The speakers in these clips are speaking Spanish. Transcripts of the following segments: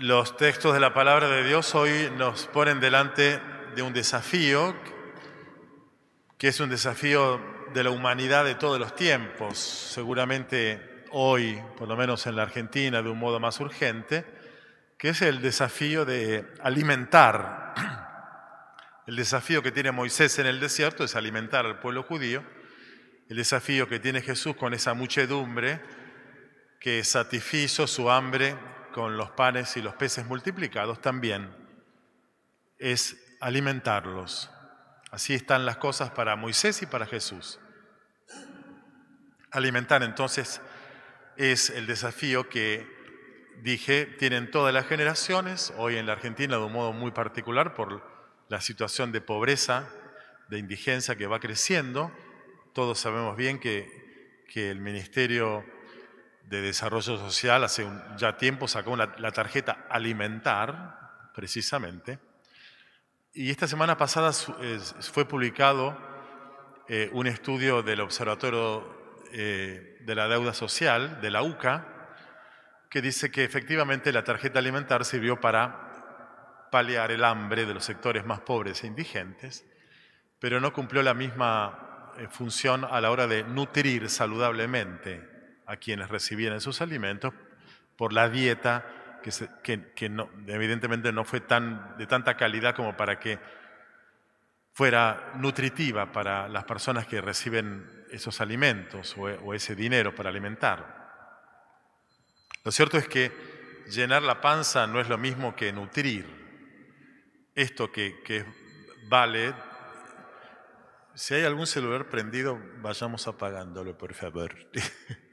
Los textos de la palabra de Dios hoy nos ponen delante de un desafío que es un desafío de la humanidad de todos los tiempos, seguramente hoy, por lo menos en la Argentina, de un modo más urgente, que es el desafío de alimentar. El desafío que tiene Moisés en el desierto es alimentar al pueblo judío. El desafío que tiene Jesús con esa muchedumbre que satisfizo su hambre con los panes y los peces multiplicados también es alimentarlos. Así están las cosas para Moisés y para Jesús. Alimentar entonces es el desafío que dije tienen todas las generaciones, hoy en la Argentina de un modo muy particular por la situación de pobreza, de indigencia que va creciendo. Todos sabemos bien que, que el Ministerio de Desarrollo Social hace ya tiempo sacó la tarjeta alimentar, precisamente. Y esta semana pasada fue publicado eh, un estudio del Observatorio eh, de la Deuda Social, de la UCA, que dice que efectivamente la tarjeta alimentar sirvió para paliar el hambre de los sectores más pobres e indigentes, pero no cumplió la misma eh, función a la hora de nutrir saludablemente a quienes recibían esos alimentos por la dieta que, evidentemente no fue tan, de tanta calidad como para que fuera nutritiva para las personas que reciben esos alimentos o, ese dinero para alimentar. Lo cierto es que llenar la panza no es lo mismo que nutrir. Esto que, que vale si hay algún celular prendido, vayamos apagándolo, por favor.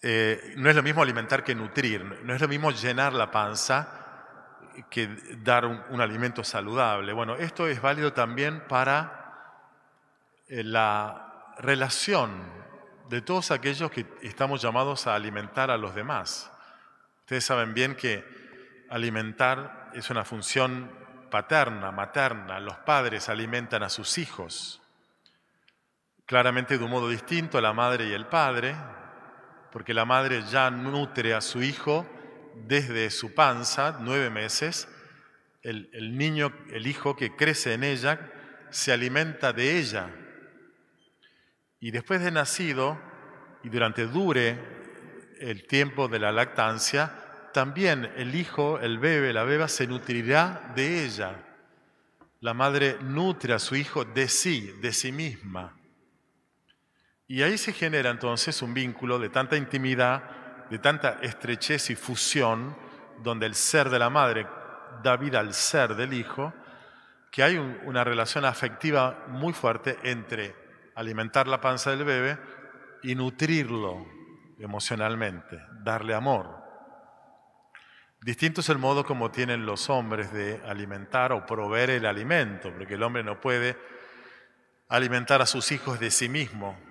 Eh, no es lo mismo alimentar que nutrir, no es lo mismo llenar la panza que dar un, alimento saludable. Bueno, esto es válido también para eh, la relación de todos aquellos que estamos llamados a alimentar a los demás. Ustedes saben bien que alimentar es una función paterna, materna. Los padres alimentan a sus hijos, claramente de un modo distinto a la madre y el padre, porque la madre ya nutre a su hijo desde su panza, nueve meses, el, niño, el hijo que crece en ella, se alimenta de ella. Y después de nacido, y durante dure el tiempo de la lactancia, también el hijo, el bebé, la beba, se nutrirá de ella. La madre nutre a su hijo de sí, de sí misma. Y ahí se genera entonces un vínculo de tanta intimidad, de tanta estrechez y fusión, donde el ser de la madre da vida al ser del hijo, que hay una relación afectiva muy fuerte entre alimentar la panza del bebé y nutrirlo emocionalmente, darle amor. Distinto es el modo como tienen los hombres de alimentar o proveer el alimento, porque el hombre no puede alimentar a sus hijos de sí mismo,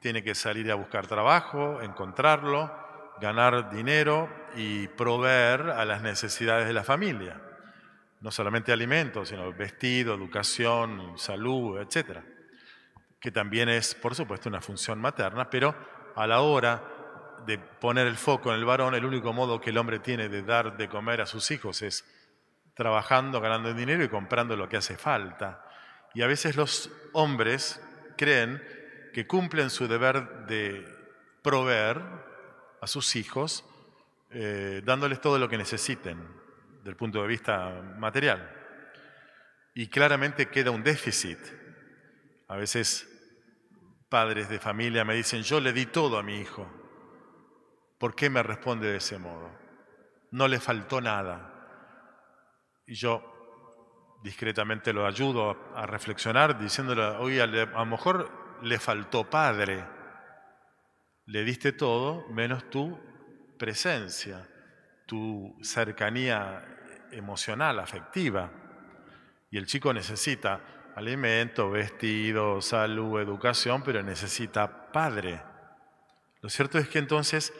tiene que salir a buscar trabajo, encontrarlo, ganar dinero y proveer a las necesidades de la familia. No solamente alimentos, sino vestido, educación, salud, etc. Que también es, por supuesto, una función materna, pero a la hora de poner el foco en el varón, el único modo que el hombre tiene de dar de comer a sus hijos es trabajando, ganando dinero y comprando lo que hace falta. Y a veces los hombres creen que cumplen su deber de proveer a sus hijos, eh, dándoles todo lo que necesiten del punto de vista material. Y claramente queda un déficit. A veces padres de familia me dicen, yo le di todo a mi hijo. ¿Por qué me responde de ese modo? No le faltó nada. Y yo discretamente lo ayudo a reflexionar diciéndole, oye, a lo mejor le faltó padre. Le diste todo menos tu presencia, tu cercanía emocional, afectiva. Y el chico necesita alimento, vestido, salud, educación, pero necesita padre. Lo cierto es que entonces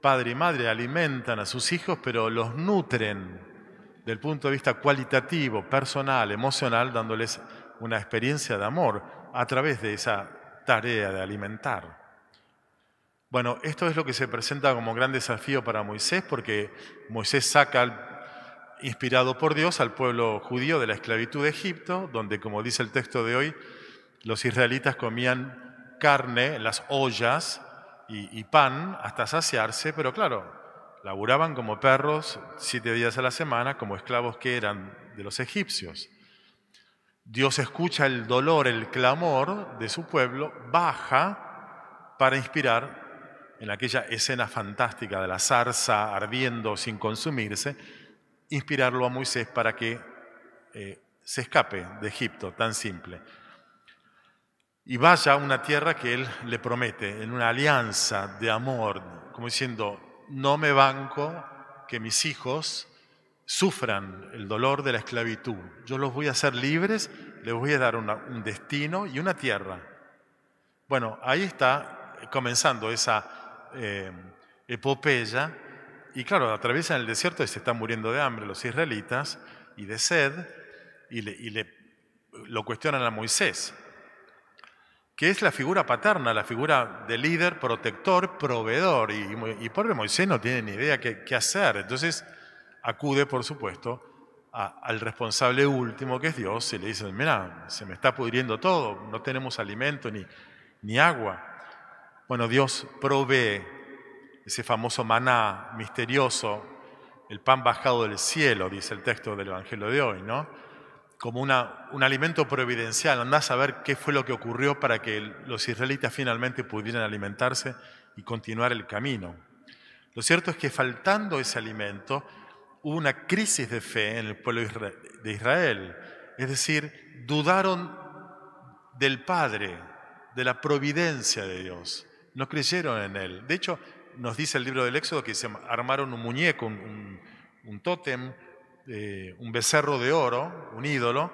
padre y madre alimentan a sus hijos, pero los nutren del punto de vista cualitativo, personal, emocional, dándoles una experiencia de amor a través de esa tarea de alimentar. Bueno, esto es lo que se presenta como gran desafío para Moisés, porque Moisés saca, inspirado por Dios, al pueblo judío de la esclavitud de Egipto, donde, como dice el texto de hoy, los israelitas comían carne las ollas y, y pan hasta saciarse, pero claro, laburaban como perros siete días a la semana, como esclavos que eran de los egipcios. Dios escucha el dolor, el clamor de su pueblo, baja para inspirar en aquella escena fantástica de la zarza ardiendo sin consumirse, inspirarlo a Moisés para que eh, se escape de Egipto, tan simple. Y vaya a una tierra que él le promete, en una alianza de amor, como diciendo, no me banco que mis hijos sufran el dolor de la esclavitud. Yo los voy a hacer libres, les voy a dar un destino y una tierra. Bueno, ahí está comenzando esa eh, epopeya. Y claro, atraviesan el desierto y se están muriendo de hambre los israelitas y de sed, y, le, lo cuestionan a Moisés, que es la figura paterna, la figura de líder, protector, proveedor. Y, y pobre Moisés no tiene ni idea qué hacer. Entonces, acude, por supuesto, al responsable último, que es Dios, y le dice, mira, se me está pudriendo todo, no tenemos alimento ni, ni agua. Bueno, Dios provee ese famoso maná misterioso, el pan bajado del cielo, dice el texto del Evangelio de hoy, ¿no? Como una, un alimento providencial. Andá a saber qué fue lo que ocurrió para que los israelitas finalmente pudieran alimentarse y continuar el camino. Lo cierto es que faltando ese alimento, hubo una crisis de fe en el pueblo de Israel. Es decir, dudaron del Padre, de la providencia de Dios. No creyeron en Él. De hecho, nos dice el libro del Éxodo que se armaron un muñeco, un, tótem, eh, un becerro de oro, un ídolo,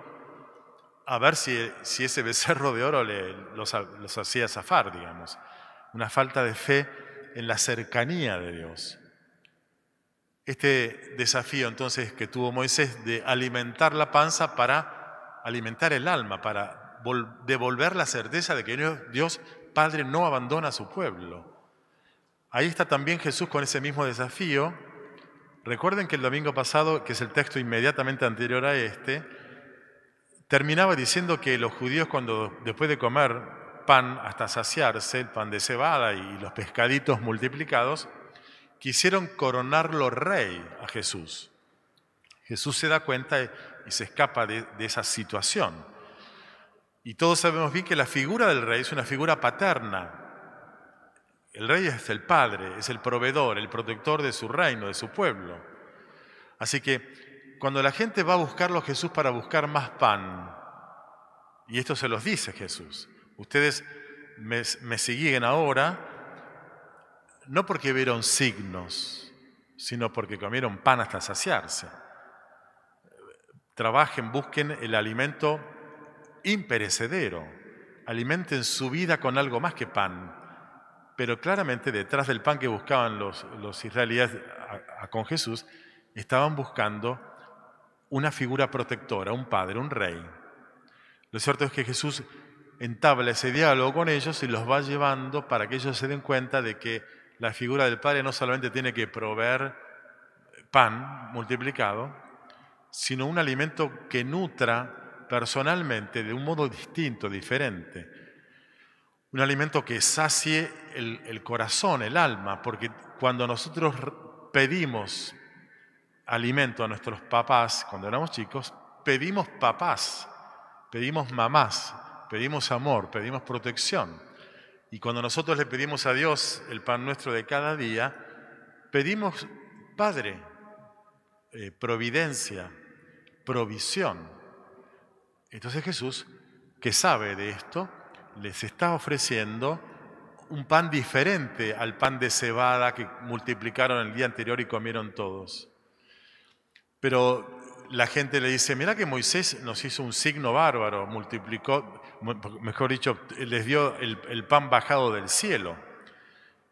a ver si, si ese becerro de oro los, los hacía zafar, digamos. Una falta de fe en la cercanía de Dios. Este desafío entonces que tuvo Moisés de alimentar la panza para alimentar el alma, para devolver la certeza de que Dios Padre no abandona a su pueblo. Ahí está también Jesús con ese mismo desafío. Recuerden que el domingo pasado, que es el texto inmediatamente anterior a este, terminaba diciendo que los judíos cuando después de comer pan hasta saciarse, el pan de cebada y los pescaditos multiplicados, quisieron coronarlo rey a Jesús. Jesús se da cuenta y se escapa de, esa situación. Y todos sabemos bien que la figura del rey es una figura paterna. El rey es el padre, es el proveedor, el protector de su reino, de su pueblo. Así que cuando la gente va a buscarlo a Jesús para buscar más pan, y esto se los dice Jesús, ustedes me, me siguen ahora no porque vieron signos, sino porque comieron pan hasta saciarse. Trabajen, busquen el alimento imperecedero, alimenten su vida con algo más que pan. Pero claramente detrás del pan que buscaban los, los israelíes con Jesús, estaban buscando una figura protectora, un padre, un rey. Lo cierto es que Jesús entabla ese diálogo con ellos y los va llevando para que ellos se den cuenta de que la figura del Padre no solamente tiene que proveer pan multiplicado, sino un alimento que nutra personalmente de un modo distinto, diferente. Un alimento que sacie el, corazón, el alma, porque cuando nosotros pedimos alimento a nuestros papás, cuando éramos chicos, pedimos papás, pedimos mamás, pedimos amor, pedimos protección. Y cuando nosotros le pedimos a Dios el pan nuestro de cada día, pedimos, Padre, eh, providencia, provisión. Entonces Jesús, que sabe de esto, les está ofreciendo un pan diferente al pan de cebada que multiplicaron el día anterior y comieron todos. Pero la gente le dice, mira que Moisés nos hizo un signo bárbaro, multiplicó, mejor dicho, les dio el, pan bajado del cielo.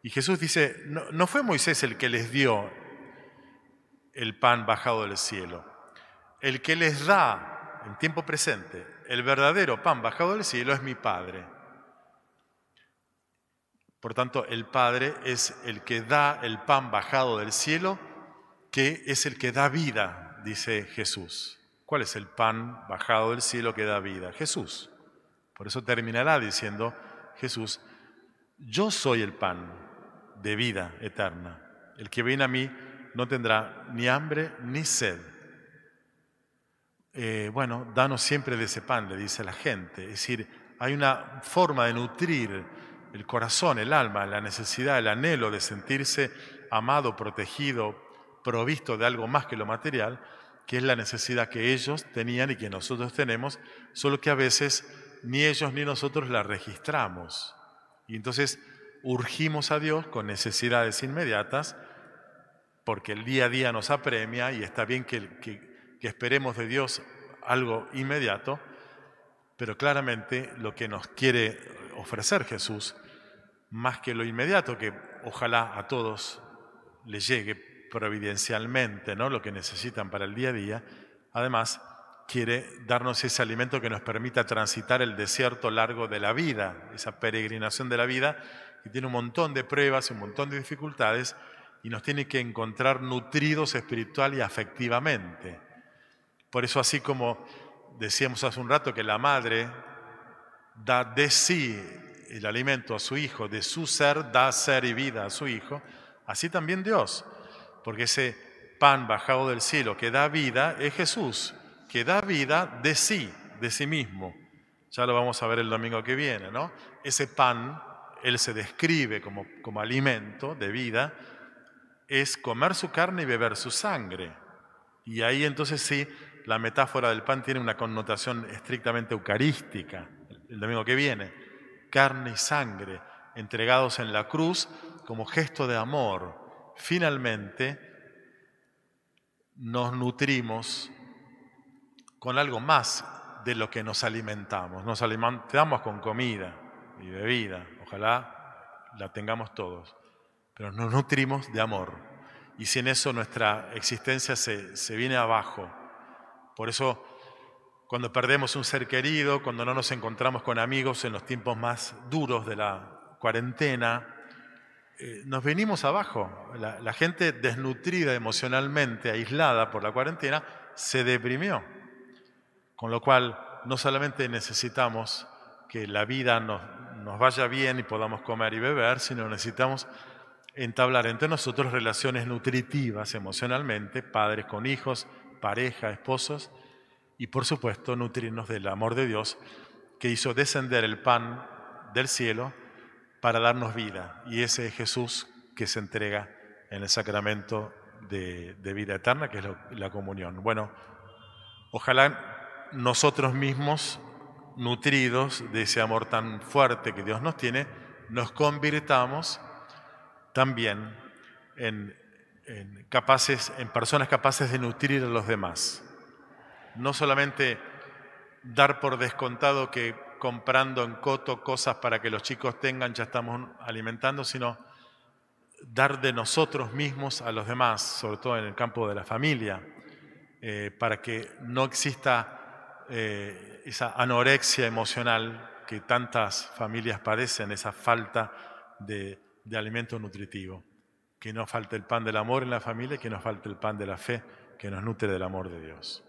Y Jesús dice, no, no fue Moisés el que les dio el pan bajado del cielo. El que les da en tiempo presente el verdadero pan bajado del cielo es mi Padre. Por tanto, el Padre es el que da el pan bajado del cielo, que es el que da vida, dice Jesús. ¿Cuál es el pan bajado del cielo que da vida? Jesús. Por eso terminará diciendo Jesús, yo soy el pan de vida eterna. El que viene a mí no tendrá ni hambre ni sed. Eh, bueno, danos siempre de ese pan, le dice la gente. Es decir, hay una forma de nutrir el corazón, el alma, la necesidad, el anhelo de sentirse amado, protegido, provisto de algo más que lo material, que es la necesidad que ellos tenían y que nosotros tenemos, solo que a veces ni ellos ni nosotros la registramos. Y entonces urgimos a Dios con necesidades inmediatas, porque el día a día nos apremia y está bien que, que esperemos de Dios algo inmediato, pero claramente lo que nos quiere ofrecer Jesús, más que lo inmediato, que ojalá a todos les llegue providencialmente, ¿no? lo que necesitan para el día a día, además quiere darnos ese alimento que nos permita transitar el desierto largo de la vida, esa peregrinación de la vida, que tiene un montón de pruebas, un montón de dificultades, y nos tiene que encontrar nutridos espiritual y afectivamente. Por eso así como decíamos hace un rato que la madre da de sí el alimento a su hijo, de su ser da ser y vida a su hijo, así también Dios, porque ese pan bajado del cielo que da vida es Jesús, que da vida de sí, de sí mismo. Ya lo vamos a ver el domingo que viene, ¿no? Ese pan, él se describe como, como alimento de vida, es comer su carne y beber su sangre. Y ahí entonces sí, la metáfora del pan tiene una connotación estrictamente eucarística el domingo que viene, carne y sangre entregados en la cruz como gesto de amor. Finalmente, nos nutrimos con algo más de lo que nos alimentamos. Nos alimentamos con comida y bebida, ojalá la tengamos todos, pero nos nutrimos de amor. Y sin eso nuestra existencia se, se viene abajo. Por eso cuando perdemos un ser querido, cuando no nos encontramos con amigos en los tiempos más duros de la cuarentena, eh, nos venimos abajo. La, gente desnutrida emocionalmente, aislada por la cuarentena, se deprimió. Con lo cual, no solamente necesitamos que la vida nos, nos vaya bien y podamos comer y beber, sino necesitamos entablar entre nosotros relaciones nutritivas emocionalmente, padres con hijos, pareja, esposos, y por supuesto nutrirnos del amor de Dios que hizo descender el pan del cielo para darnos vida. Y ese es Jesús que se entrega en el sacramento de, vida eterna, que es la comunión. Bueno, ojalá nosotros mismos, nutridos de ese amor tan fuerte que Dios nos tiene, nos convirtamos también en, capaces, en personas capaces de nutrir a los demás no solamente dar por descontado que comprando en coto cosas para que los chicos tengan ya estamos alimentando, sino dar de nosotros mismos a los demás, sobre todo en el campo de la familia, eh, para que no exista eh, esa anorexia emocional que tantas familias padecen, esa falta de, de alimento nutritivo. Que no falte el pan del amor en la familia, que no falte el pan de la fe, que nos nutre del amor de Dios.